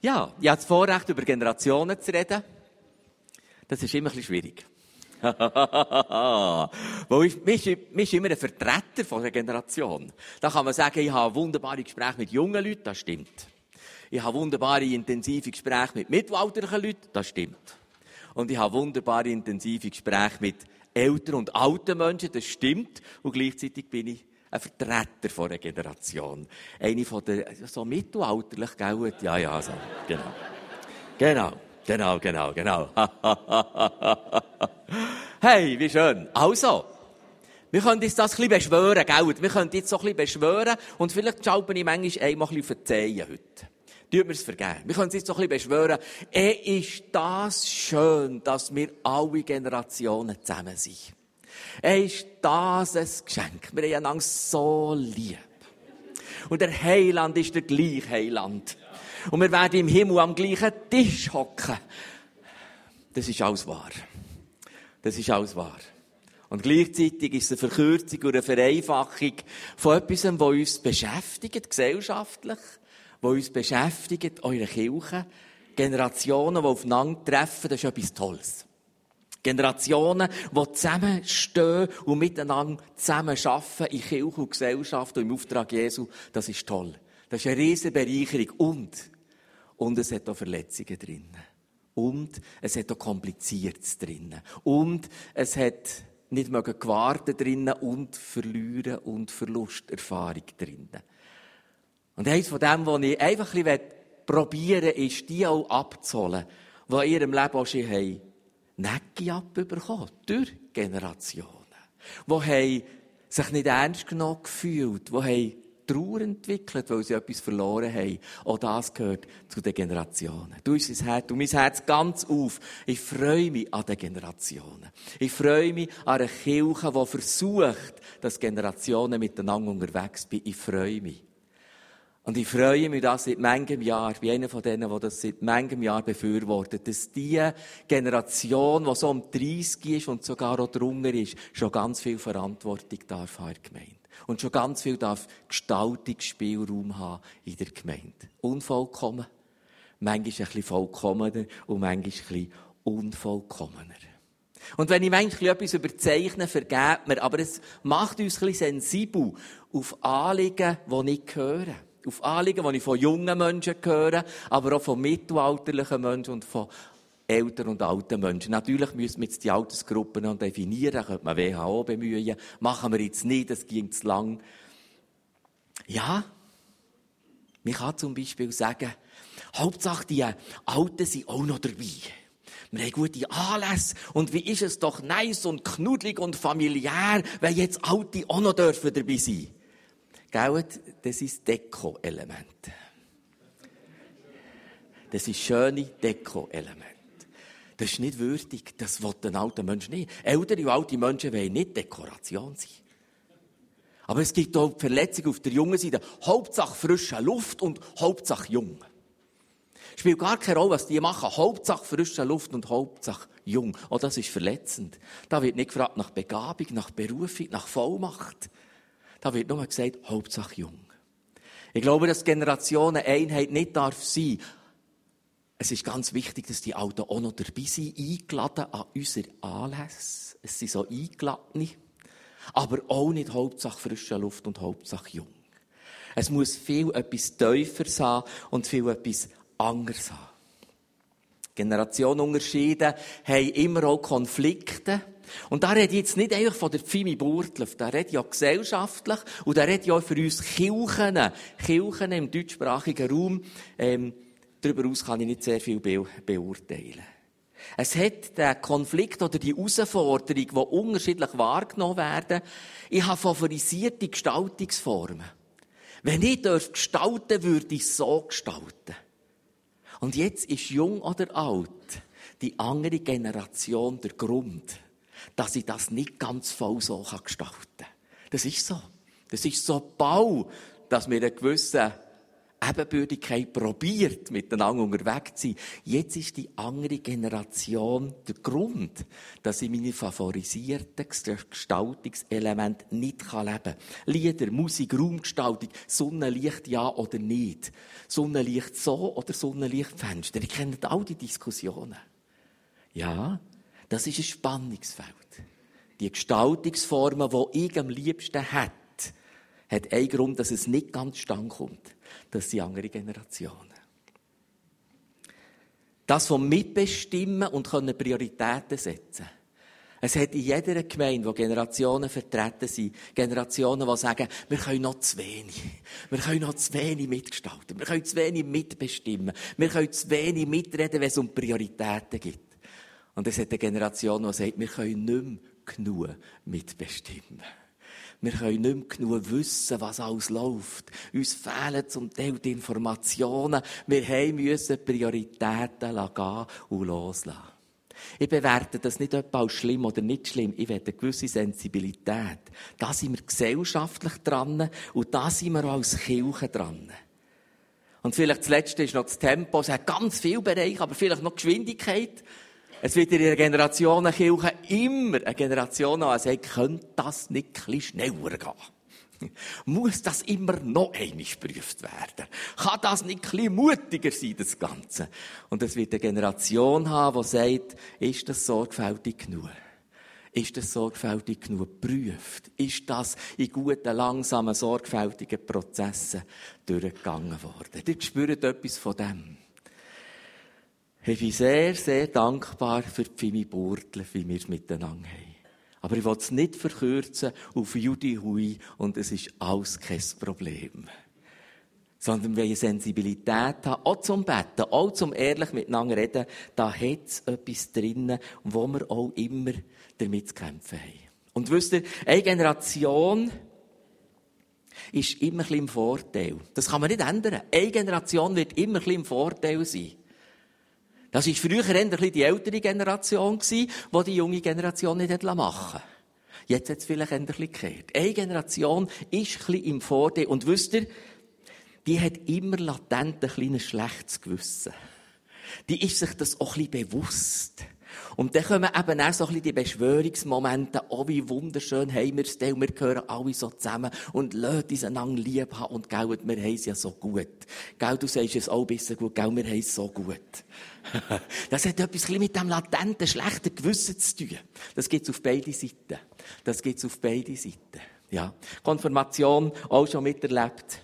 Ja, ich habe das Vorrecht, über Generationen zu reden. Das ist immer ein bisschen schwierig. Weil ich, mich, mich ist immer ein Vertreter von einer Generation. Da kann man sagen, ich habe wunderbare Gespräche mit jungen Leuten, das stimmt. Ich habe wunderbare, intensive Gespräche mit mittelalterlichen Leuten, das stimmt. Und ich habe wunderbare, intensive Gespräche mit älteren und alten Menschen, das stimmt. Und gleichzeitig bin ich ein Vertreter von einer Generation. Eine von der, so mittelalterlich, gell? Ja, ja, so. Genau. Genau. Genau, genau, genau. hey, wie schön. Also, wir können uns das ein bisschen beschwören, gell? Wir können jetzt so ein bisschen beschwören und vielleicht schalten ich manchmal einmal ein bisschen verzeihen heute. Tut es vergeben. Wir können uns jetzt so ein bisschen beschwören. Eh ist das schön, dass wir alle Generationen zusammen sind. Eh ist das ein Geschenk. Wir haben einander so lieb. Und der Heiland ist der gleiche Heiland. Und wir werden im Himmel am gleichen Tisch hocken. Das ist alles wahr. Das ist alles wahr. Und gleichzeitig ist es eine Verkürzung und eine Vereinfachung von etwas, was uns beschäftigt, gesellschaftlich, was uns beschäftigt, eure Kirche. Generationen, die aufeinandertreffen, das ist etwas Tolles. Generationen, die zusammenstehen und miteinander zusammen arbeiten in Kirche und Gesellschaft und im Auftrag Jesu, das ist toll. Das ist eine riesige Bereicherung. Und, und es hat auch Verletzungen drin. Und es hat auch Kompliziertes drin. Und es hat nicht mögen gewartet drinnen und Verlieren und Verlusterfahrung drinnen. Und eines von dem, was ich einfach ein bisschen probieren will, ist, die auch abzuholen, die in ihrem Leben auch schon haben, Necki abbekommen. Durch Generationen. Die haben sich nicht ernst genommen gefühlt. Die haben Trauer entwickelt, weil sie etwas verloren haben. Auch das gehört zu den Generationen. Du uns Herz, du mein Herz ganz auf. Ich freue mich an den Generationen. Ich freue mich an einer Kirche, die versucht, dass Generationen miteinander unterwegs sind. Ich freue mich. Und ich freue mich, dass seit manchem Jahr, ich bin einer von denen, die das seit manchem Jahr befürwortet, dass die Generation, die so um 30 ist und sogar auch drunter ist, schon ganz viel Verantwortung darf haben in der Gemeinde. Und schon ganz viel darf Gestaltungsspielraum haben in der Gemeinde. Unvollkommen, manchmal ein bisschen vollkommener und manchmal ein bisschen unvollkommener. Und wenn ich manchmal etwas überzeichne, vergeht mir, aber es macht uns ein bisschen sensibel auf Anliegen, die nicht gehören. Auf Anliegen, die ich von jungen Menschen höre, aber auch von mittelalterlichen Menschen und von älteren und alten Menschen. Natürlich müssen wir jetzt die Altersgruppen noch definieren, könnte man WHO bemühen. Machen wir jetzt nicht, das ging zu lang. Ja, man kann zum Beispiel sagen, Hauptsache die Alten sind auch noch dabei. Wir haben gute Anlässe. Und wie ist es doch nice und knuddelig und familiär, wenn jetzt Alte auch noch dürfen dabei sein. Gell? Das ist Deko-Element. Das ist schöne Deko-Element. Das ist nicht würdig. Das will ein alter Mensch nicht. Ältere und alte Menschen wollen nicht Dekoration sein. Aber es gibt auch Verletzungen auf der jungen Seite. Hauptsache frische Luft und Hauptsache jung. Spielt gar keine Rolle, was die machen. Hauptsache frische Luft und Hauptsache jung. Oh, das ist verletzend. Da wird nicht gefragt nach Begabung, nach Berufung, nach Vollmacht. Da wird nur gesagt, Hauptsache jung. Ich glaube, dass Generationen Einheit nicht darf sein. Es ist ganz wichtig, dass die Alten auch noch dabei sind, eingeladen an unsere Anlässe. Es sind so eingeladene. Aber auch nicht Hauptsache frische Luft und Hauptsache jung. Es muss viel etwas Tieferes haben und viel etwas anderes haben. Generationenunterschiede haben immer auch Konflikte. Und da rede ich jetzt nicht einfach von der Pfimi Burtlev, da rede ich auch gesellschaftlich und da rede ich auch für uns Kirchen, Kirchen im deutschsprachigen Raum. Ähm, darüber aus kann ich nicht sehr viel be beurteilen. Es hat den Konflikt oder die Herausforderung, die unterschiedlich wahrgenommen werden. Ich habe favorisierte Gestaltungsformen. Wenn ich gestalten würde ich so gestalten. Und jetzt ist jung oder alt die andere Generation der Grund, dass ich das nicht ganz voll so gestalten kann. Das ist so. Das ist so Bau, dass wir einen gewissen Ebenbürtigkeit probiert, miteinander unterwegs zu sein. Jetzt ist die andere Generation der Grund, dass ich meine favorisierten Gestaltungselemente nicht leben kann. Lieder, Musik, Raumgestaltung, Sonnenlicht ja oder nicht. Sonnenlicht so oder Sonnenlicht Fenster. Ihr kennt all die Diskussionen. Ja, das ist ein Spannungsfeld. Die Gestaltungsformen, die ich am liebsten hätte, hat einen Grund, dass es nicht ganz stand kommt. Das sind andere Generationen. Das vom Mitbestimmen und können Prioritäten setzen. Es hat in jeder Gemeinde, wo Generationen vertreten sind, Generationen, die sagen, wir können noch zu wenig. Wir können noch zu wenig mitgestalten. Wir können zu wenig mitbestimmen. Wir können zu wenig mitreden, wenn es um Prioritäten geht. Und es hat eine Generation, die sagt, wir können nicht mehr genug mitbestimmen. Wir können nicht mehr genug wissen, was alles läuft. Uns fehlen zum Teil die Informationen. Wir müssen Prioritäten gehen und loslassen. Ich bewerte das nicht etwa als schlimm oder nicht schlimm. Ich werde eine gewisse Sensibilität. Da sind wir gesellschaftlich dran und da sind wir auch als Kirche dran. Und vielleicht das Letzte ist noch das Tempo. Es hat ganz viele Bereiche, aber vielleicht noch Geschwindigkeit. Es wird in der Generationenkirche immer eine Generation haben, die sagt, könnte das nicht bisschen schneller gehen? Muss das immer noch einmal geprüft werden? Kann das nicht bisschen mutiger sein, das Ganze? Und es wird eine Generation haben, die sagt, ist das sorgfältig genug? Ist das sorgfältig genug geprüft? Ist das in guten, langsamen, sorgfältigen Prozessen durchgegangen worden? Ihr spürt etwas von dem. Ich bin sehr, sehr dankbar für die Pfimi Burtle, wie wir es miteinander haben. Aber ich will es nicht verkürzen auf Judy Hui und es ist alles kein Problem. Sondern wir eine Sensibilität haben, auch zum Betten, auch zum ehrlich miteinander reden, da hat es etwas drinnen, wo wir auch immer damit zu kämpfen haben. Und wisst ihr, eine Generation ist immer ein bisschen im Vorteil. Das kann man nicht ändern. Eine Generation wird immer ein bisschen im Vorteil sein. Das war früher eher die ältere Generation, die die junge Generation nicht machen konnte. Jetzt hat es vielleicht bisschen gekehrt. Eine Generation ist ein im Vorteil. Und wisst ihr, die hat immer latent ein kleines schlechtes Gewissen. Die ist sich das auch ein bisschen bewusst. Und dann kommen eben auch so ein bisschen die Beschwörungsmomente, oh, wie wunderschön haben wir es denn, wir gehören alle so zusammen und lassen uns einander lieb haben und gell, wir haben es ja so gut. Gell, du sagst es auch ein bisschen gut, gell, wir haben es so gut. das hat etwas mit dem latenten, schlechten Gewissen zu tun. Das gibt's auf beide Seiten. Das gibt's auf beide Seiten. Ja. Konfirmation auch schon miterlebt.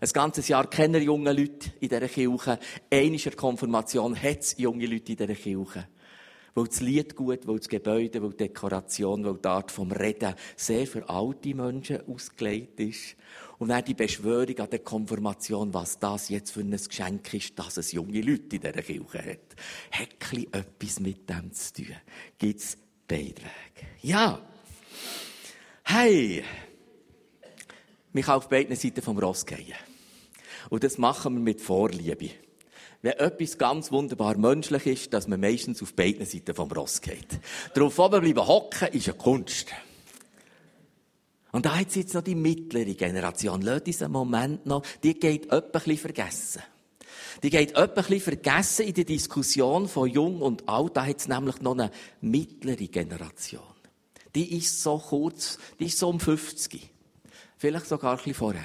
Ein ganzes Jahr kennen junge Leute in dieser Kirche. Einischer Konfirmation hat es junge Leute in dieser Kirche weil das Lied gut, weil das Gebäude, weil die Dekoration, weil die Art vom Reden sehr für alte Menschen ausgelegt ist. Und dann die Beschwörung an der Konfirmation, was das jetzt für ein Geschenk ist, dass es junge Leute in dieser Kirche hat. Hat etwas mit dem zu tun. Gibt's Beiträge. Ja. Hey. Mich auf beiden Seiten vom Ross gehen. Und das machen wir mit Vorliebe wenn etwas ganz wunderbar menschlich ist, dass man meistens auf beiden Seiten vom Ross geht. Darauf oben bleiben hocken ist eine Kunst. Und da hat jetzt noch die mittlere Generation. Lass diesen Moment noch, die geht etwas vergessen. Die geht etwas vergessen in der Diskussion von Jung und Alt. Da hat es nämlich noch eine mittlere Generation. Die ist so kurz, die ist so um 50. Vielleicht sogar ein bisschen vorher.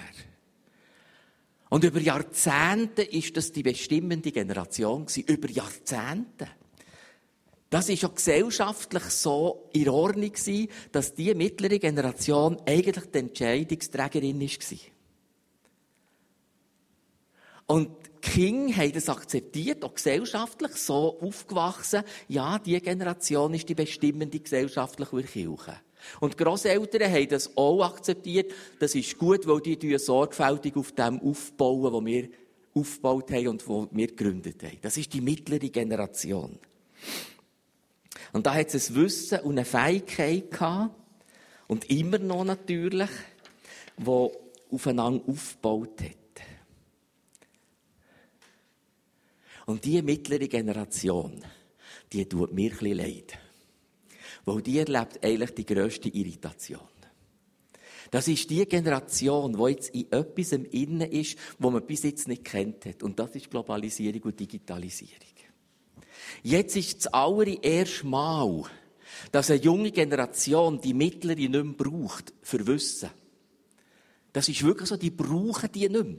Und über Jahrzehnte ist das die bestimmende Generation gewesen. Über Jahrzehnte. Das ist auch gesellschaftlich so in Ordnung gewesen, dass die mittlere Generation eigentlich die Entscheidungsträgerin war. Und Kinder haben das akzeptiert, auch gesellschaftlich so aufgewachsen. Ja, die Generation ist die bestimmende gesellschaftliche Kirche. Und die Grosseltern haben das auch akzeptiert. Das ist gut, weil die sorgfältig auf dem aufbauen, was wir aufgebaut haben und was wir gegründet haben. Das ist die mittlere Generation. Und da hat es ein Wissen und eine Fähigkeit gehabt, und immer noch natürlich, wo aufeinander aufgebaut hat. Und diese mittlere Generation, die tut mir ein bisschen leid. Weil die erlebt eigentlich die grösste Irritation. Das ist die Generation, die jetzt in etwas im Innen ist, wo man bis jetzt nicht kennt hat. Und das ist Globalisierung und Digitalisierung. Jetzt ist das allererste Mal, dass eine junge Generation die mittlere nicht mehr braucht für Wissen. Das ist wirklich so, die brauchen die nicht mehr.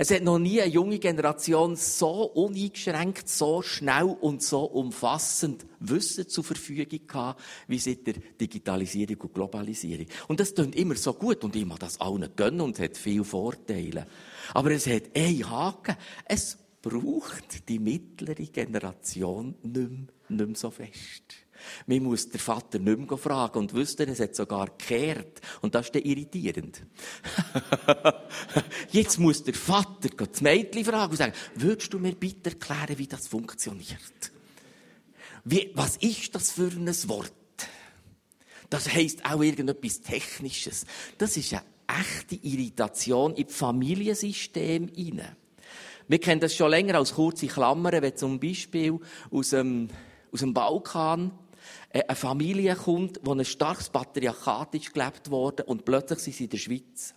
Es hat noch nie eine junge Generation so uneingeschränkt, so schnell und so umfassend Wissen zur Verfügung gehabt, wie seit der Digitalisierung und Globalisierung. Und das klingt immer so gut und ich mag das allen gönnen und hat viele Vorteile. Aber es hat einen Haken. Es braucht die mittlere Generation nicht mehr, nicht mehr so fest. Man muss den Vater nicht mehr fragen und wüsste, es hat sogar gekehrt. Und das ist dann irritierend. Jetzt muss der Vater das Mädchen fragen und sagen, würdest du mir bitte erklären, wie das funktioniert? Wie, was ist das für ein Wort? Das heisst auch irgendetwas Technisches. Das ist eine echte Irritation im Familiensystem hinein. Wir kennen das schon länger als kurze Klammern, wenn zum Beispiel aus dem, aus dem Balkan eine Familie kommt, wo ein starkes Patriarchat ist gelebt worden und plötzlich sind sie in der Schweiz.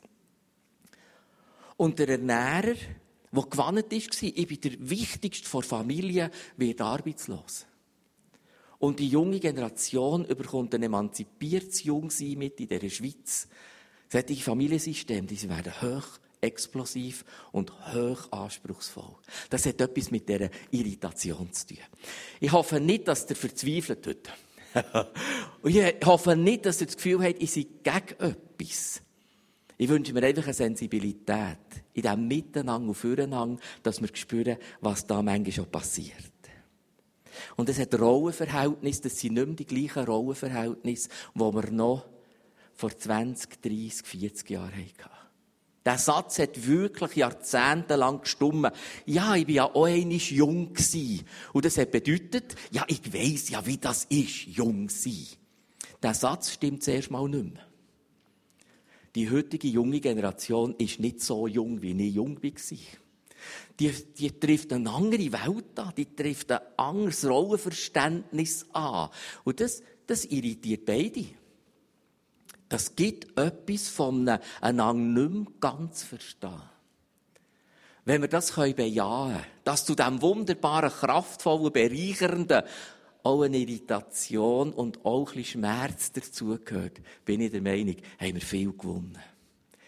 Und der Ernährer, der gewannet ist, ich bin der Wichtigste der Familie, wird arbeitslos. Und die junge Generation bekommt ein emanzipiertes Jungsein mit in dieser Schweiz. Solche Familiensysteme, die werden hoch explosiv und hoch anspruchsvoll. Das hat etwas mit dieser Irritation zu tun. Ich hoffe nicht, dass der verzweifelt wird. und ich hoffe nicht, dass ihr das Gefühl habt, ich sei gegen etwas. Ich wünsche mir einfach eine Sensibilität in diesem Miteinander und Füreinander, dass wir spüren, was da manchmal schon passiert. Und es hat Rollenverhältnisse, das sind nicht mehr die gleichen Rollenverhältnisse, die wir noch vor 20, 30, 40 Jahren hatten. Der Satz hat wirklich jahrzehntelang gestummen. Ja, ich war ja auch einmal jung gewesen. Und das hat bedeutet, ja, ich weiss ja, wie das ist, jung sein. Der Satz stimmt zuerst mal nicht mehr. Die heutige junge Generation ist nicht so jung, wie ich jung war. Die, die trifft eine andere Welt an, die trifft ein anderes Rollenverständnis an. Und das, das irritiert beide. Das gibt etwas von einem einander nicht mehr ganz verstehen. Wenn wir das bejahen können, dass zu diesem wunderbaren, kraftvollen, bereichernden auch eine Irritation und auch ein bisschen Schmerz dazugehört, bin ich der Meinung, haben wir viel gewonnen.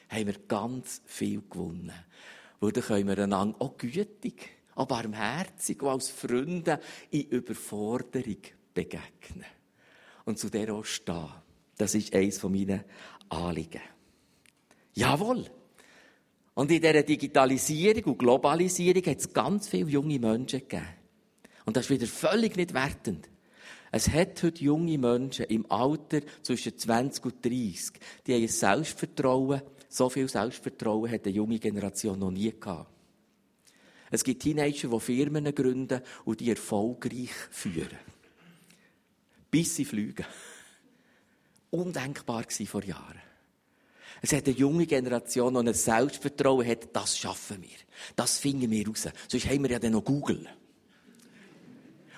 Haben wir ganz viel gewonnen. Weil dann können wir einander auch gütig, auch barmherzig, auch als Freunde in Überforderung begegnen. Und zu der auch stehen. Das ist eines von meinen Anliegen. Jawohl. Und in dieser Digitalisierung und Globalisierung hat es ganz viele junge Menschen gegeben. Und das ist wieder völlig nicht wertend. Es hat heute junge Menschen im Alter zwischen 20 und 30, die haben ein Selbstvertrauen, so viel Selbstvertrauen hat eine junge Generation noch nie gehabt. Es gibt Teenager, die Firmen gründen und die erfolgreich führen. Bis sie fliegen undenkbar vor Jahren. Es hat eine junge Generation, die ein Selbstvertrauen hat, das schaffen wir. Das finden wir raus. Sonst haben wir ja dann noch Google.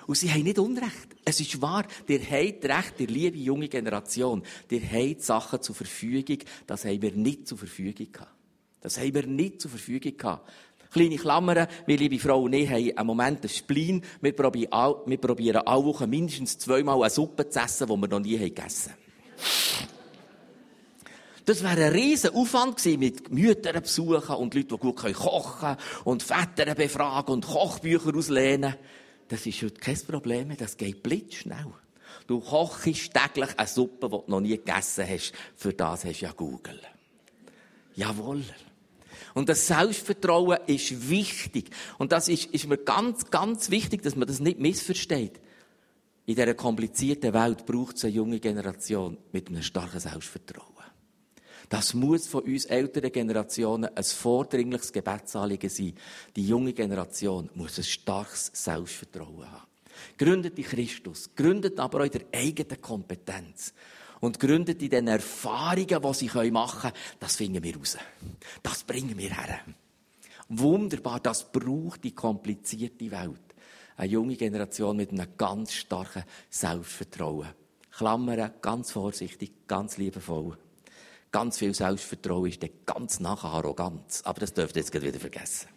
Und sie haben nicht Unrecht. Es ist wahr, der habt recht, der liebe junge Generation. Der habt Sachen zur Verfügung, das haben wir nicht zur Verfügung gehabt. Das haben wir nicht zur Verfügung gehabt. Kleine Klammern, wir liebe Frau und ich haben einen Moment einen Spleen. Wir probieren, wir probieren alle Wochen mindestens zweimal eine Suppe zu essen, die wir noch nie gegessen haben. Das wäre ein riesen Aufwand gewesen mit Müttern besuchen und Leuten, die gut kochen können und Väter befragen und Kochbücher auslehnen. Das ist heute kein Problem mehr, das geht blitzschnell. Du kochst täglich eine Suppe, die du noch nie gegessen hast. Für das hast du ja Google. Jawohl. Und das Selbstvertrauen ist wichtig. Und das ist, ist mir ganz, ganz wichtig, dass man das nicht missversteht. In dieser komplizierten Welt braucht es eine junge Generation mit einem starken Selbstvertrauen. Das muss von uns älteren Generationen ein vordringliches Gebetsanliegen sein. Die junge Generation muss ein starkes Selbstvertrauen haben. Gründet in Christus, gründet aber auch in der eigenen Kompetenz. Und gründet in den Erfahrungen, die sie machen können, das finden wir raus. Das bringen wir her. Wunderbar, das braucht die komplizierte Welt eine junge Generation mit einem ganz starken Selbstvertrauen. Klammern, ganz vorsichtig, ganz liebevoll. Ganz viel Selbstvertrauen ist dann ganz nachher Arroganz. Aber das dürft ihr jetzt wieder vergessen.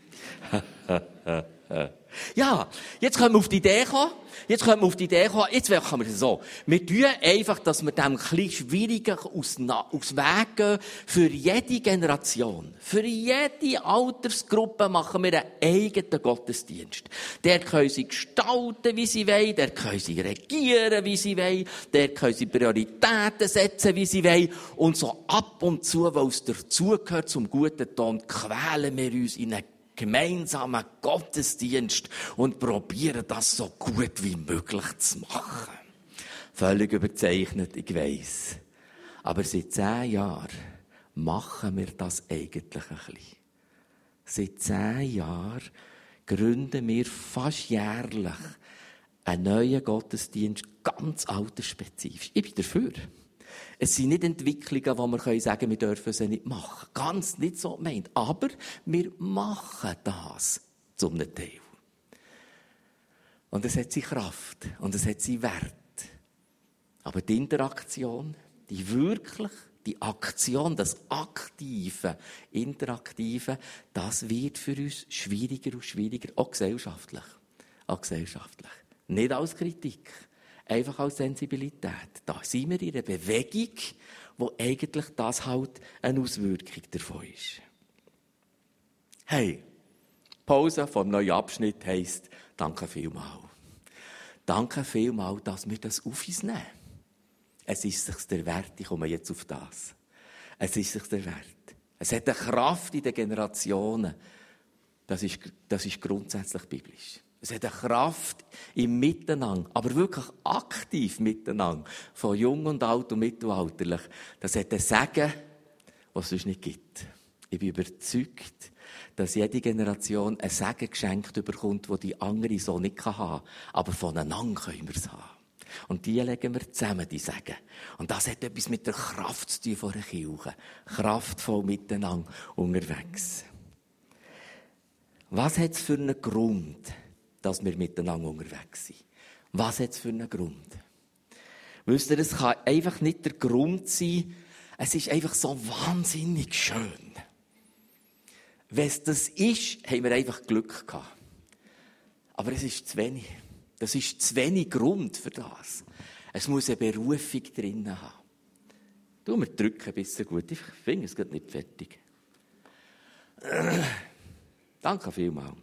ja, jetzt können wir auf die Idee kommen. Jetzt können wir auf die Idee kommen. Jetzt machen wir es so. Wir tun einfach, dass wir dem ein Schwierigen aus, aus Weg gehen. Für jede Generation, für jede Altersgruppe machen wir einen eigenen Gottesdienst. Der können sie gestalten, wie sie wollen. Der können sie regieren, wie sie wollen. Der können sie Prioritäten setzen, wie sie wollen. Und so ab und zu, weil es dazugehört zum guten Ton, quälen wir uns in eine gemeinsamen Gottesdienst und probieren das so gut wie möglich zu machen. Völlig überzeichnet, ich weiss. Aber seit zehn Jahren machen wir das eigentlich ein bisschen. Seit zehn Jahren gründen wir fast jährlich einen neuen Gottesdienst, ganz altersspezifisch. Ich bin dafür. Es sind nicht Entwicklungen, wo wir sagen können, wir dürfen sie nicht machen. Ganz nicht so gemeint. Aber wir machen das zum Teil. Und es hat seine Kraft und es hat seinen Wert. Aber die Interaktion, die wirklich, die Aktion, das aktive, interaktive, das wird für uns schwieriger und schwieriger, auch gesellschaftlich. Auch gesellschaftlich. Nicht als Kritik einfach als Sensibilität. Da sind wir in einer Bewegung, wo eigentlich das halt eine Auswirkung davon ist. Hey, Pause vom neuen Abschnitt heisst, danke vielmal. Danke vielmal, dass wir das auf uns nehmen. Es ist sich der Wert, ich komme jetzt auf das. Es ist sich der Wert. Es hat eine Kraft in den Generationen. Das ist, das ist grundsätzlich biblisch. Es hat eine Kraft im Miteinander, aber wirklich aktiv miteinander, von jung und alt und mittelalterlich. Das hat ein Segen, was es sonst nicht gibt. Ich bin überzeugt, dass jede Generation ein Segen geschenkt bekommt, wo die andere so nicht haben kann. Aber voneinander können wir es haben. Und die legen wir zusammen, die Segen. Und das hat etwas mit der Kraft zu tun von der Kirche. Kraftvoll miteinander unterwegs. Was hat es für einen Grund? Dass wir miteinander unterwegs sind. Was hat es für einen Grund? Wisst ihr, es kann einfach nicht der Grund sein, es ist einfach so wahnsinnig schön. Wenn es das ist, haben wir einfach Glück gehabt. Aber es ist zu wenig. Das ist zu wenig Grund für das. Es muss eine Berufung drinnen haben. Du, wir drücken ein bisschen gut. Ich finde, es geht nicht fertig. Danke vielmals.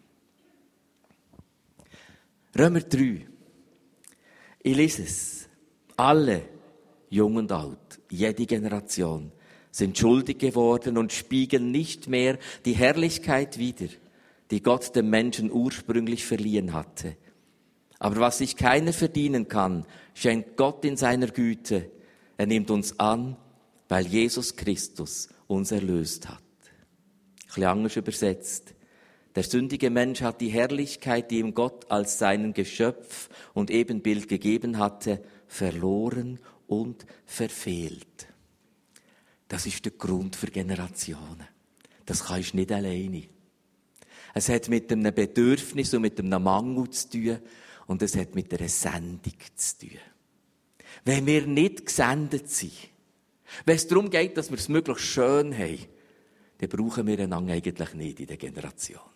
Römer 3. Ich lese es. Alle, jung und alt, jede Generation, sind schuldig geworden und spiegeln nicht mehr die Herrlichkeit wider, die Gott dem Menschen ursprünglich verliehen hatte. Aber was sich keiner verdienen kann, schenkt Gott in seiner Güte. Er nimmt uns an, weil Jesus Christus uns erlöst hat. Ein bisschen anders übersetzt. Der sündige Mensch hat die Herrlichkeit, die ihm Gott als seinen Geschöpf und Ebenbild gegeben hatte, verloren und verfehlt. Das ist der Grund für Generationen. Das kannst du nicht alleine. Es hat mit einem Bedürfnis und mit einem Mangel zu tun und es hat mit einer Sendung zu tun. Wenn wir nicht gesendet sind, wenn es darum geht, dass wir es möglichst schön haben, dann brauchen wir einander eigentlich nicht in der Generation.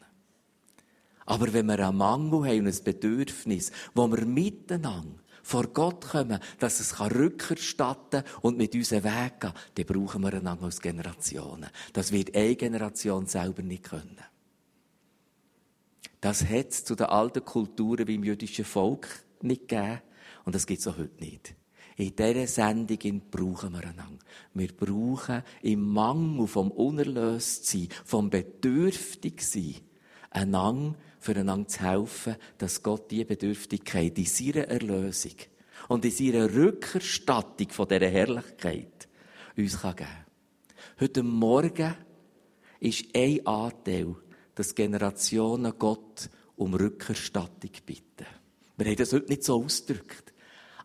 Aber wenn wir einen Mangel haben und ein Bedürfnis, wo wir miteinander vor Gott kommen, dass es Rückkehr statten und mit unserem Weg gehen, dann brauchen wir einander als Generationen. Das wird eine Generation selber nicht können. Das hat es zu den alten Kulturen wie im jüdischen Volk nicht gegeben und das gibt es auch heute nicht. In dieser Sendung brauchen wir einander. Wir brauchen im Mangel vom Unerlöstsein, vom Bedürftigsein, einander füreinander zu helfen, dass Gott diese Bedürftigkeit in seiner Erlösung und in seiner Rückerstattung von dieser Herrlichkeit uns geben kann. Heute Morgen ist ein Anteil, dass Generationen Gott um Rückerstattung bitten. Wir haben das heute nicht so ausgedrückt.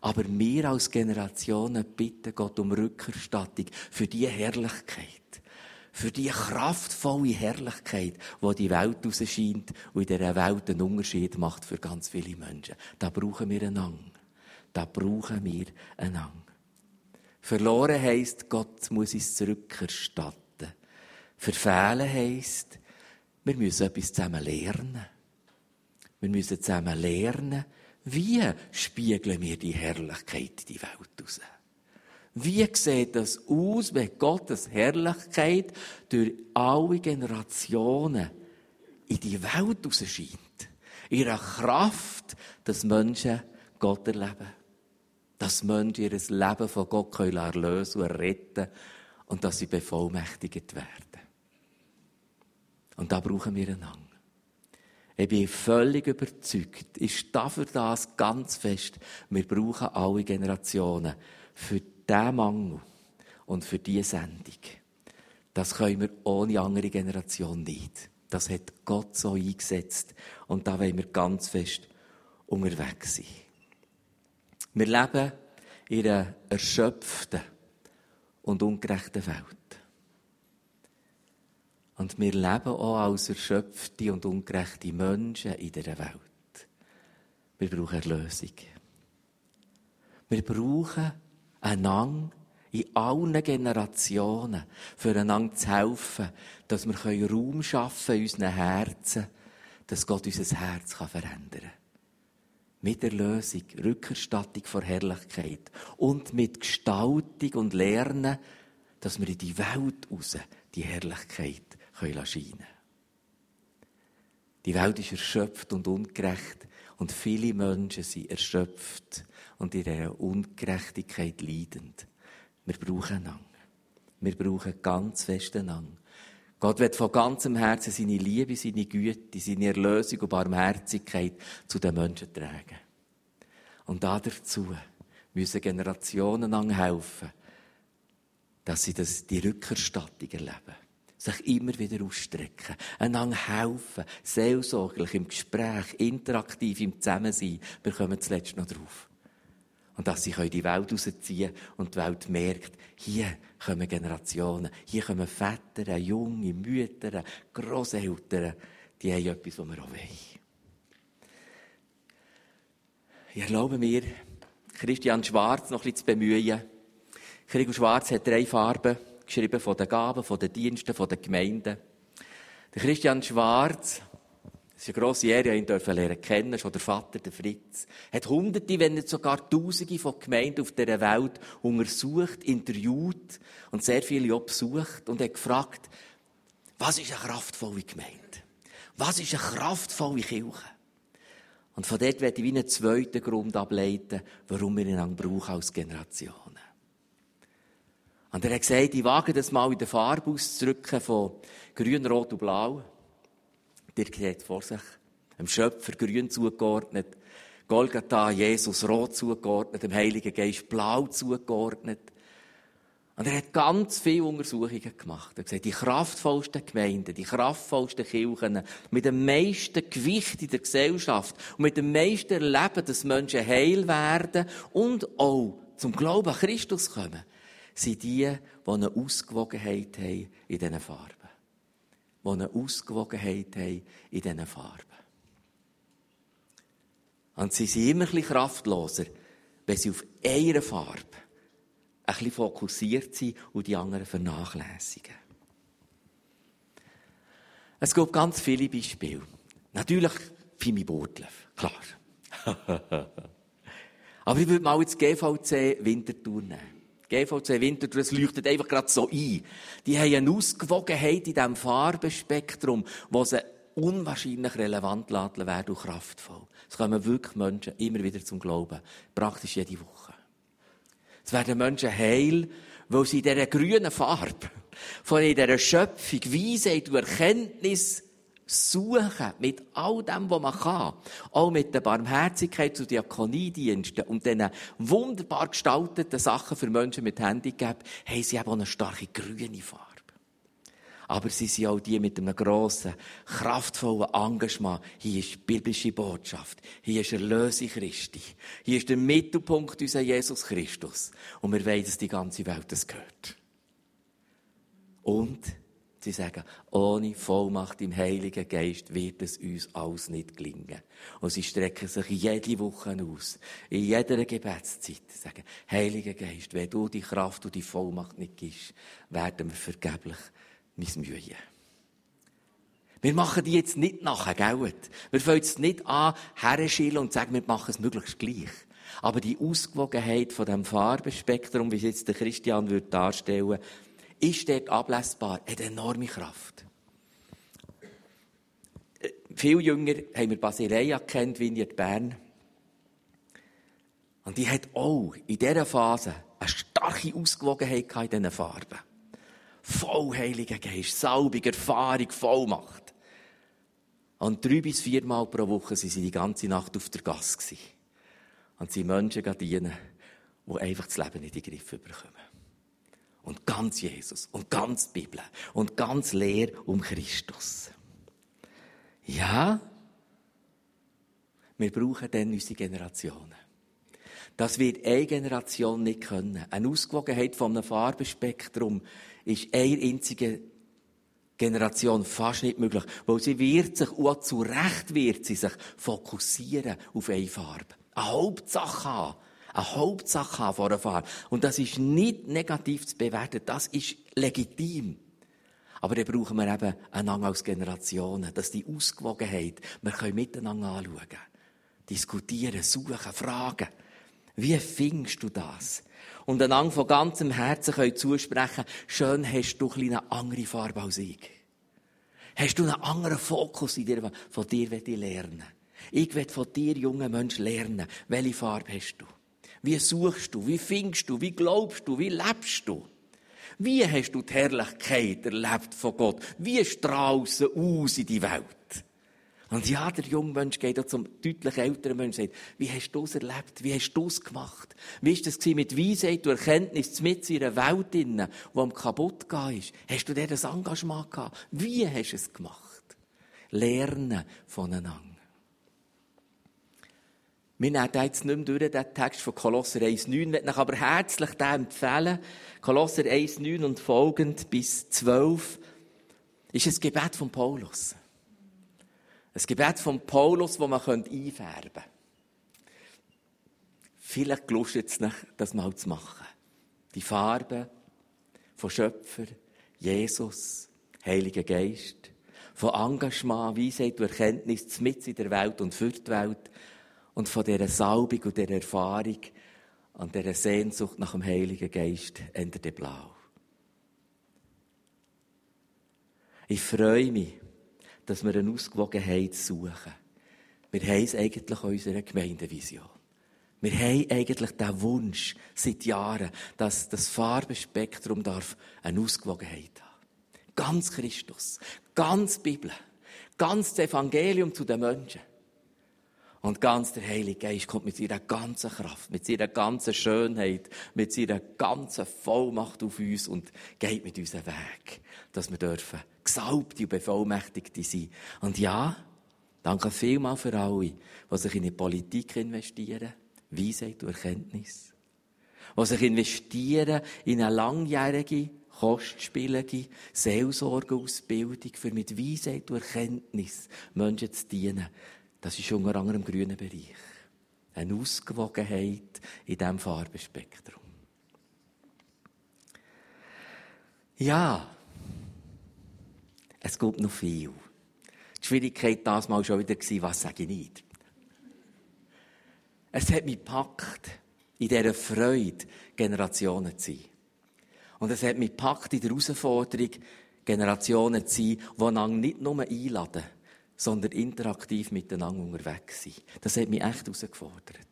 Aber wir als Generationen bitten Gott um Rückerstattung für diese Herrlichkeit für die kraftvolle Herrlichkeit, wo die Welt scheint und in dieser Welt einen Unterschied macht für ganz viele Menschen. Da brauchen wir einander. Da brauchen wir einander. Verloren heisst, Gott muss uns zurückerstatten. Verfehlen heisst, wir müssen etwas zusammen lernen. Wir müssen zusammen lernen, wie spiegeln wir die Herrlichkeit in die Welt raus. Wie sieht das aus, wenn Gottes Herrlichkeit durch alle Generationen in die Welt raus scheint? Ihre Kraft, dass Menschen Gott erleben. Dass Menschen ihr Leben von Gott erlösen und retten und dass sie bevollmächtigt werden. Und da brauchen wir einander. Ich bin völlig überzeugt. Ich stehe für das ganz fest. Wir brauchen alle Generationen für diesen Mangel und für diese Sendung. Das können wir ohne andere Generation nicht. Das hat Gott so eingesetzt. Und da wollen wir ganz fest unterwegs sein. Wir leben in einer erschöpften und ungerechten Welt. Und wir leben auch als erschöpfte und ungerechte Menschen in dieser Welt. Wir brauchen Erlösung. Wir brauchen einander in allen Generationen füreinander zu helfen, dass wir Raum schaffen in unseren Herzen, dass Gott unser Herz verändern kann. Mit Erlösung, Rückerstattung vor Herrlichkeit und mit Gestaltung und Lernen, dass wir in die Welt raus die Herrlichkeit können scheinen Die Welt ist erschöpft und ungerecht und viele Menschen sind erschöpft und in ihrer Ungerechtigkeit leidend. Wir brauchen einander. Wir brauchen ganz fest einander. Gott wird von ganzem Herzen seine Liebe, seine Güte, seine Erlösung und Barmherzigkeit zu den Menschen tragen. Und dazu müssen Generationen lang helfen, dass sie das, die Rückerstattung erleben sich immer wieder ausstrecken, einander helfen, seelsorglich im Gespräch, interaktiv im Zusammensein. Wir kommen zuletzt noch drauf. Und dass sie die Welt rausziehen und die Welt merkt, hier kommen Generationen, hier kommen Väter, junge Mütter, Grosseltern, die haben etwas, was wir auch wollen. Ich erlaube mir, Christian Schwarz noch bisschen zu bemühen. Kriegel Schwarz hat drei Farben geschrieben von den Gaben, von den Diensten, von den Gemeinden. Christian Schwarz, das ist eine grosse Ehre, ihn dürfen lernen kennen, schon der Vater, der Fritz, hat hunderte, wenn nicht sogar tausende von Gemeinden auf dieser Welt untersucht, interviewt und sehr viele auch besucht und hat gefragt, was ist eine kraftvolle Gemeinde? Was ist eine kraftvolle Kirche? Und von dort werde ich einen zweiten Grund ableiten, warum wir ihn brauchen als Generation. Und er hat gesagt, ich wage das mal in der Farbe auszudrücken von grün, rot und blau. Der sieht vor sich, dem Schöpfer grün zugeordnet, Golgatha Jesus rot zugeordnet, dem Heiligen Geist blau zugeordnet. Und er hat ganz viele Untersuchungen gemacht. Er hat gesagt, die kraftvollsten Gemeinden, die kraftvollsten Kirchen, mit dem meisten Gewicht in der Gesellschaft und mit dem meisten Erleben, dass Menschen heil werden und auch zum Glauben an Christus kommen sind die, die eine Ausgewogenheit haben in diesen Farben. Die eine Ausgewogenheit haben in diesen Farben. Und sie sind immer bisschen kraftloser, wenn sie auf eine Farbe ein bisschen fokussiert sind und die anderen vernachlässigen. Es gibt ganz viele Beispiele. Natürlich Fimi Burtlev, klar. Aber ich würde mal jetzt GVC Wintertour nehmen. GVC Winterthur, es leuchtet einfach gerade so ein. Die haben eine Ausgewogenheit in diesem Farbenspektrum, wo sie unwahrscheinlich relevant laden werden und kraftvoll. Es kommen wirklich Menschen immer wieder zum Glauben. Praktisch jede Woche. Es werden Menschen heil, weil sie in dieser grünen Farbe, von dieser Schöpfung, Weisheit und Erkenntnis suchen mit all dem, was man kann. Auch mit der Barmherzigkeit zu Diakoniediensten und diesen wunderbar gestalteten Sachen für Menschen mit Handicap, haben sie eben auch eine starke grüne Farbe. Aber sie sind auch die mit einem grossen, kraftvollen Engagement. Hier ist die biblische Botschaft. Hier ist Erlösung Christi. Hier ist der Mittelpunkt unser Jesus Christus. Und wir wollen, dass die ganze Welt das gehört. Und Sie sagen, ohne Vollmacht im Heiligen Geist wird es uns alles nicht gelingen. Und sie strecken sich jede Woche aus, in jeder Gebetszeit, sagen, Heiliger Geist, wenn du die Kraft und die Vollmacht nicht gibst, werden wir vergeblich missmühen. Wir machen die jetzt nicht nachher, gell? Wir fangen jetzt nicht an, herschillen und sagen, wir machen es möglichst gleich. Aber die Ausgewogenheit von dem Farbenspektrum, wie es jetzt der Christian würde darstellen, ist dort ablesbar, hat enorme Kraft. Äh, Viele Jünger haben wir Basileia kennt, Vineyard Bern. Und die hat auch in dieser Phase eine starke Ausgewogenheit in diesen Farben. Voll Heiliger Geist, Salbung, Erfahrung, Vollmacht. Und drei bis viermal pro Woche waren sie die ganze Nacht auf der Gasse. Und sie Menschen die einfach das Leben nicht in den Griff bekommen. Und ganz Jesus und ganz Bibel und ganz Lehr um Christus. Ja, wir brauchen dann unsere Generationen. Das wird eine Generation nicht können. Eine Ausgewogenheit von einem Farbenspektrum ist eine einzige Generation fast nicht möglich, weil sie wird sich, und zu Recht wird sie sich fokussieren auf eine Farbe. Eine Hauptsache haben. Eine Hauptsache haben vor einer Farbe. Und das ist nicht negativ zu bewerten. Das ist legitim. Aber dann brauchen wir eben einander als Generationen, dass die Ausgewogenheit, wir können miteinander anschauen, diskutieren, suchen, fragen. Wie findest du das? Und einander von ganzem Herzen können zusprechen, schön hast du eine andere Farbe als ich. Hast du einen anderen Fokus in dir, von dir will ich lernen. Ich will von dir, junger Mensch, lernen, welche Farbe hast du? Wie suchst du? Wie findest du? Wie glaubst du? Wie lebst du? Wie hast du die Herrlichkeit erlebt von Gott? Wie strahlst du aus in die Welt? Und ja, der junge Mensch geht auch zum deutlich älteren Menschen und sagt, wie hast du es erlebt? Wie hast du es gemacht? Wie war das mit Weisheit und Erkenntnis mit in einer Welt, die am kaputt gehen ist? Hast du dir das Engagement gehabt? Wie hast du es gemacht? Lernen voneinander. Wir nehmen jetzt nicht mehr durch, den Text von Kolosser 1,9. Ich möchte aber herzlich den empfehlen. Kolosser 1,9 und folgend bis 12 ist ein Gebet von Paulus. Ein Gebet von Paulus, das man einfärben könnte. Vielleicht gelustet es nicht, das mal zu machen. Die Farbe von Schöpfer, Jesus, Heiliger Geist, von Engagement, Weisheit und Erkenntnis mit in der Welt und für die Welt und von dieser Salbung und dieser Erfahrung und dieser Sehnsucht nach dem Heiligen Geist ändert blau. Ich freue mich, dass wir eine Ausgewogenheit suchen. Wir haben es eigentlich in unserer Gemeindevision. Wir haben eigentlich den Wunsch seit Jahren, dass das Farbenspektrum darf eine Ausgewogenheit haben. Ganz Christus, ganz Bibel, ganz das Evangelium zu den Menschen. Und ganz der Heilige Geist kommt mit seiner ganzen Kraft, mit seiner ganzen Schönheit, mit seiner ganzen Vollmacht auf uns und geht mit uns Weg, dass wir dürfen Gesalbte und Bevollmächtigte sein. Und ja, danke vielmals für alle, die sich in die Politik investieren, Weisheit und Erkenntnis. Die sich investieren in eine langjährige, kostspielige Seelsorgeausbildung, für mit Weisheit und Erkenntnis Menschen zu dienen. Das ist unter anderem im grünen Bereich. Eine Ausgewogenheit in diesem Farbenspektrum. Ja, es gibt noch viel. Die Schwierigkeit das mal schon wieder war, was sage ich nicht. Es hat mich gepackt, in dieser Freude Generationen zu sein. Und es hat mich gepackt, in der Herausforderung Generationen zu sein, die einander nicht nur einladen, sondern interaktiv miteinander unterwegs sind. Das hat mich echt herausgefordert.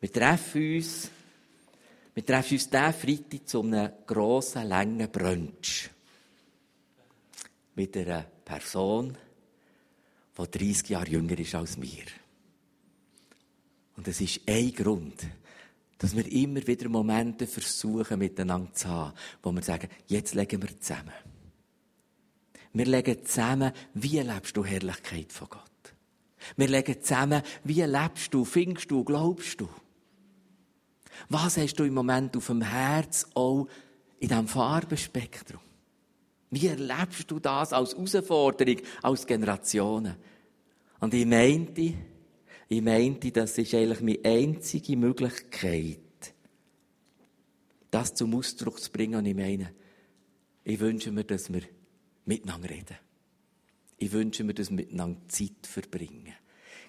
Wir treffen uns, wir treffen uns diesen Freitag zu einem grossen, langen Brunch. Mit einer Person, die 30 Jahre jünger ist als mir. Und es ist ein Grund, dass wir immer wieder Momente versuchen, miteinander zu haben, wo wir sagen, jetzt legen wir zusammen. Wir legen zusammen, wie lebst du Herrlichkeit von Gott? Wir legen zusammen, wie lebst du, findest du, glaubst du? Was hast du im Moment auf dem Herz auch in diesem Farbenspektrum? Wie erlebst du das als Herausforderung, als Generationen? Und ich meinte, ich meinte, das ist eigentlich meine einzige Möglichkeit, das zum Ausdruck zu bringen. Und ich meine, ich wünsche mir, dass wir miteinander reden. Ich wünsche mir, dass wir miteinander Zeit verbringen.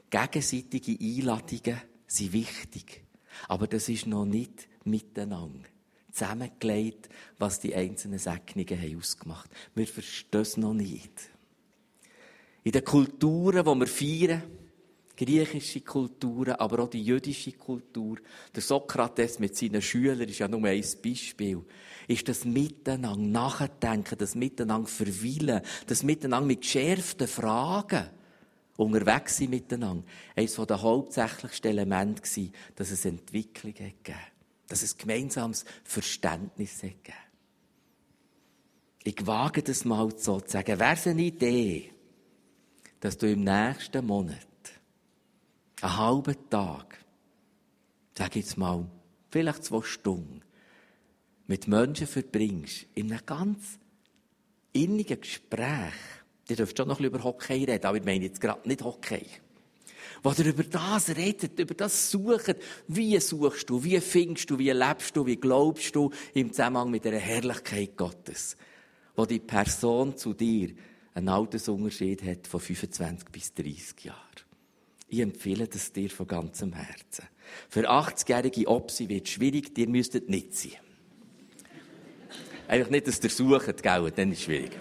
Gegenseitige Einladungen sind wichtig. Aber das ist noch nicht miteinander zusammengelegt, was die einzelnen Segnungen haben ausgemacht haben. Wir verstehen es noch nicht. In den Kulturen, die wir feiern, griechische Kulturen, aber auch die jüdische Kultur. Der Sokrates mit seinen Schülern ist ja nur ein Beispiel. Ist das Miteinander nachdenken, das Miteinander verweilen, das Miteinander mit geschärften Fragen unterwegs sein miteinander. Eines der hauptsächlichsten Elemente war, dass es Entwicklung gegeben dass es gemeinsames Verständnis gegeben Ich wage das mal so zu sagen. Wäre es eine Idee, dass du im nächsten Monat einen halben Tag, sag jetzt mal, vielleicht zwei Stunden, mit Menschen verbringst, in einem ganz innigen Gespräch, ihr dürft schon noch ein bisschen über Hockey reden, aber ich meine jetzt gerade nicht Hockey. Wo ihr über das redet, über das sucht, wie suchst du, wie findest du, wie lebst du, wie glaubst du im Zusammenhang mit der Herrlichkeit Gottes, wo die Person zu dir einen Altersunterschied hat von 25 bis 30 Jahren. Ich empfehle das dir von ganzem Herzen. Für 80-jährige Opsi wird es schwierig, ihr müsstet nicht sein. Einfach nicht, dass ihr sucht, gell? Dann ist es schwierig.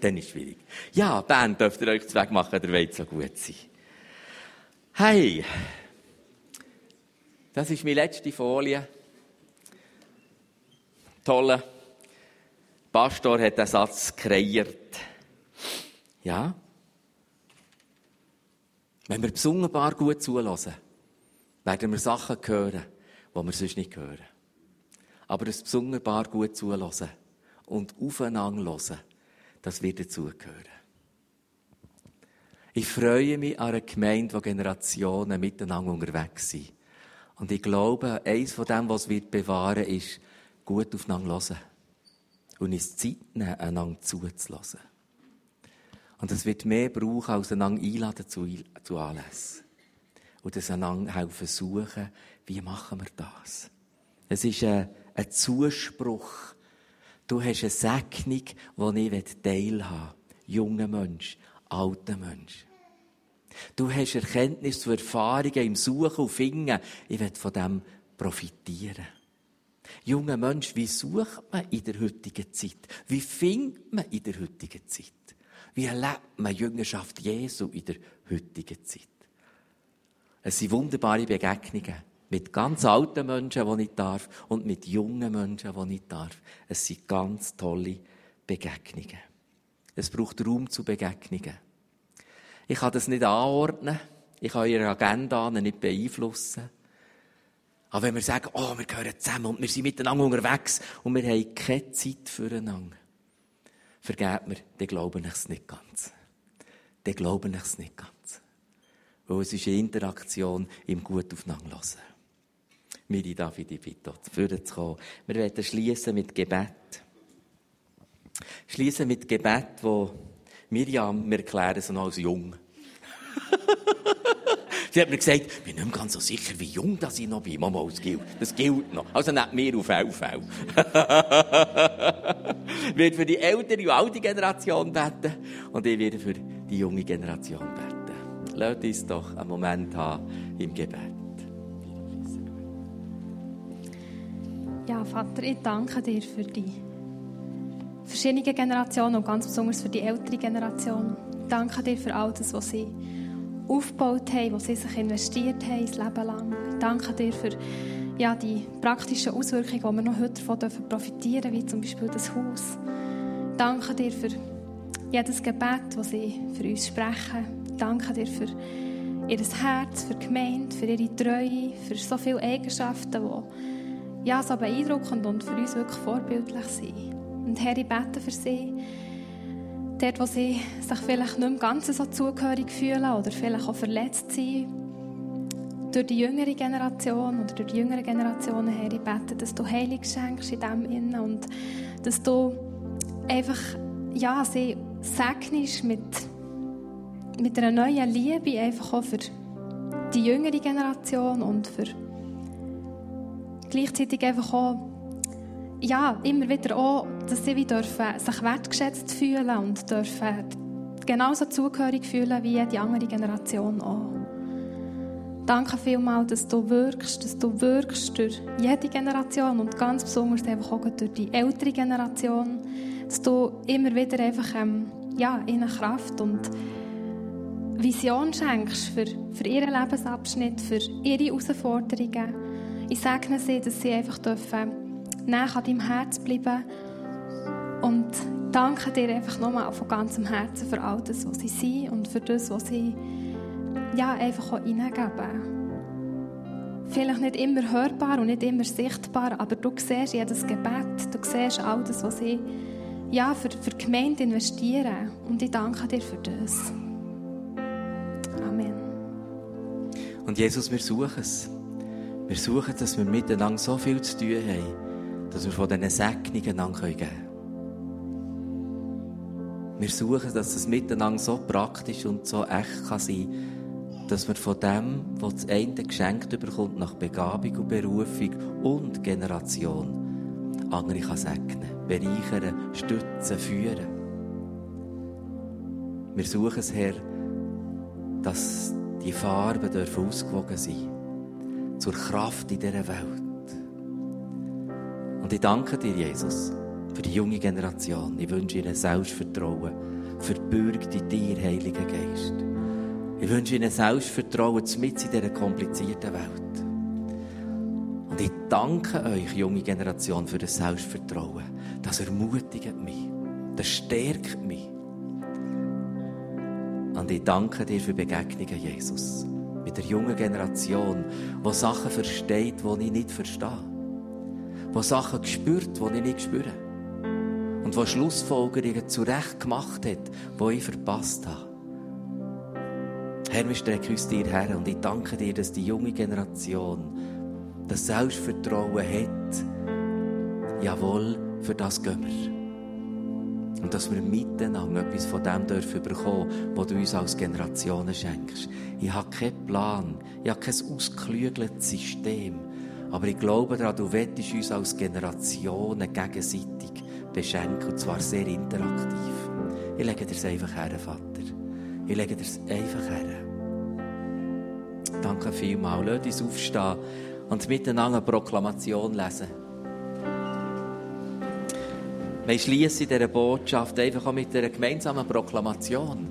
Dann ist es schwierig. Ja, Band dürft ihr euch zu Weg machen, der wollt so gut sein. Hey! Das ist meine letzte Folie. Tolle. Pastor hat den Satz kreiert. Ja? Wenn wir besonderbar gut zulassen, werden wir Sachen hören, die wir sonst nicht hören. Aber das besonderbar gut zulassen und aufeinander hören, das wird dazugehören. Ich freue mich an einer Gemeinde, wo Generationen miteinander unterwegs sind. Und ich glaube, eins von dem, was wir bewahren, ist, gut aufeinander hören. Und uns Zeit nehmen, einander zuzulassen. Und es wird mehr brauchen, als einander einladen zu, zu Anlässen. Und das einander helfen suchen, wie machen wir das? Es ist ein, ein Zuspruch. Du hast eine Segnung, die ich teilhaben will. Junger Mensch, alter Mensch. Du hast Erkenntnis zu Erfahrungen im Suchen und Finden. Ich will von dem profitieren. Junger Mensch, wie sucht man in der heutigen Zeit? Wie findet man in der heutigen Zeit? Wie erlebt man Jüngerschaft Jesu in der heutigen Zeit? Es sind wunderbare Begegnungen. Mit ganz alten Menschen, die ich darf, und mit jungen Menschen, die ich darf. Es sind ganz tolle Begegnungen. Es braucht Raum zu Begegnungen. Ich kann das nicht anordnen. Ich kann ihre Agenda nicht beeinflussen. Aber wenn wir sagen, oh, wir gehören zusammen und wir sind miteinander unterwegs und wir haben keine Zeit füreinander, vergebt mir, dann glaube ich es nicht ganz. Dann glaube ich es nicht ganz. Weil es ist eine Interaktion im Gut aufeinander hören. Miri David, ich bitte, zu kommen. Wir werden schließen mit Gebet. Schließen mit Gebet, wo Miriam, wir erklären es noch als jung. Sie hat mir gesagt, ich bin nicht ganz so sicher, wie jung das ich noch bin. Mama, das gilt, das gilt noch. Also nicht mehr auf LV. ich werde für die ältere und alte Generation beten und ich werde für die junge Generation beten. Lasst uns doch einen Moment haben im Gebet. Ja, Vater, ich danke dir für die verschiedenen Generationen und ganz besonders für die ältere Generation. Ich danke dir für all das, was sie aufgebaut haben, was sie sich investiert haben, das Leben lang. Ich danke dir für ja, die praktischen Auswirkungen, die wir noch heute davon profitieren dürfen, wie zum Beispiel das Haus. Ich danke dir für jedes Gebet, das sie für uns sprechen. Ich danke dir für ihr Herz, für die Gemeinde, für ihre Treue, für so viele Eigenschaften, die ja, so beeindruckend und für uns wirklich vorbildlich sind. Und Herr, ich bete für sie, dort, wo sie sich vielleicht nicht mehr ganz so zugehörig fühlen oder vielleicht auch verletzt sind, durch die jüngere Generation oder durch die jüngere Generationen, Herr, ich bete, dass du Heilig schenkst in dem Innen und dass du einfach, ja, sie segnest mit, mit einer neuen Liebe, einfach auch für die jüngere Generation und für gleichzeitig einfach auch, ja, immer wieder auch, dass sie wie dürfen sich wertgeschätzt fühlen und dürfen genauso zugehörig fühlen wie die andere Generation auch. Danke vielmals, dass du wirkst, dass du wirkst durch jede Generation und ganz besonders einfach auch durch die ältere Generation, dass du immer wieder einfach ähm, ja, ihnen Kraft und Vision schenkst für, für ihren Lebensabschnitt, für ihre Herausforderungen. Ich segne sie, dass sie einfach dürfen näher an deinem Herz bleiben und danke dir einfach nochmal von ganzem Herzen für all das, was sie sind und für das, was sie ja, einfach auch hineingeben. Vielleicht nicht immer hörbar und nicht immer sichtbar, aber du siehst jedes Gebet, du siehst all das, was sie ja, für, für die Gemeinde investieren. Und ich danke dir für das. Amen. Und Jesus, wir suchen es. Wir suchen, dass wir miteinander so viel zu tun haben, dass wir von diesen Segnungen an geben können. Wir suchen, dass es miteinander so praktisch und so echt kann sein kann, dass wir von dem, was das eine geschenkt bekommt, nach Begabung und Berufung und Generation, andere kann segnen, bereichern, stützen, führen. Wir suchen es, Herr, dass die Farben dürfen ausgewogen sein zur Kraft in dieser Welt. Und ich danke dir, Jesus, für die junge Generation. Ich wünsche ihnen Selbstvertrauen, verbürgt in dir, Heiliger Geist. Ich wünsche ihnen Selbstvertrauen mit in dieser komplizierten Welt. Und ich danke euch, junge Generation, für das Selbstvertrauen. Das ermutigt mich. Das stärkt mich. Und ich danke dir für Begegnungen, Jesus. Mit der jungen Generation, die Sachen versteht, die ich nicht verstehe. Die Sachen spürt, die ich nicht spüre. Und die Schlussfolgerungen zurecht gemacht hat, die ich verpasst habe. Herr, wir strecken uns dir her und ich danke dir, dass die junge Generation das Selbstvertrauen hat. Jawohl, für das gehen wir. Und dass wir miteinander etwas von dem dürfen bekommen, was du uns als Generationen schenkst. Ich habe keinen Plan, ich habe kein ausgeklügeltes System. Aber ich glaube daran, du wettest uns als Generationen gegenseitig beschenken, und zwar sehr interaktiv. Ich lege dir es einfach her, Vater. Ich lege dir es einfach her. Danke vielmals. Lass uns aufstehen und miteinander eine Proklamation lesen. Wir schließen dieser Botschaft einfach auch mit einer gemeinsamen Proklamation,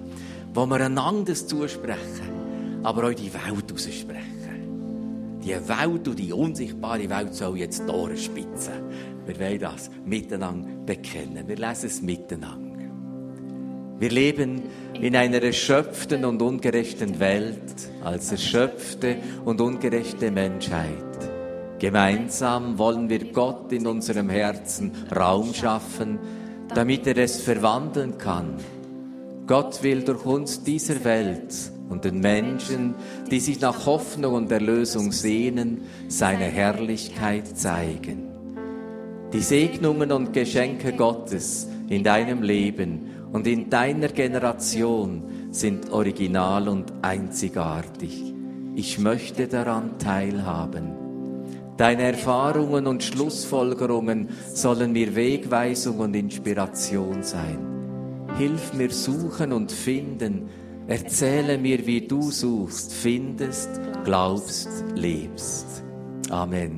wo wir einander zusprechen, aber auch die Welt aussprechen. Die Welt und die unsichtbare Welt soll jetzt Tore spitzen. Wir wollen das miteinander bekennen. Wir lesen es miteinander. Wir leben in einer erschöpften und ungerechten Welt als erschöpfte und ungerechte Menschheit. Gemeinsam wollen wir Gott in unserem Herzen Raum schaffen, damit er es verwandeln kann. Gott will durch uns dieser Welt und den Menschen, die sich nach Hoffnung und Erlösung sehnen, seine Herrlichkeit zeigen. Die Segnungen und Geschenke Gottes in deinem Leben und in deiner Generation sind original und einzigartig. Ich möchte daran teilhaben. Deine Erfahrungen und Schlussfolgerungen sollen mir Wegweisung und Inspiration sein. Hilf mir suchen und finden. Erzähle mir, wie du suchst, findest, glaubst, lebst. Amen.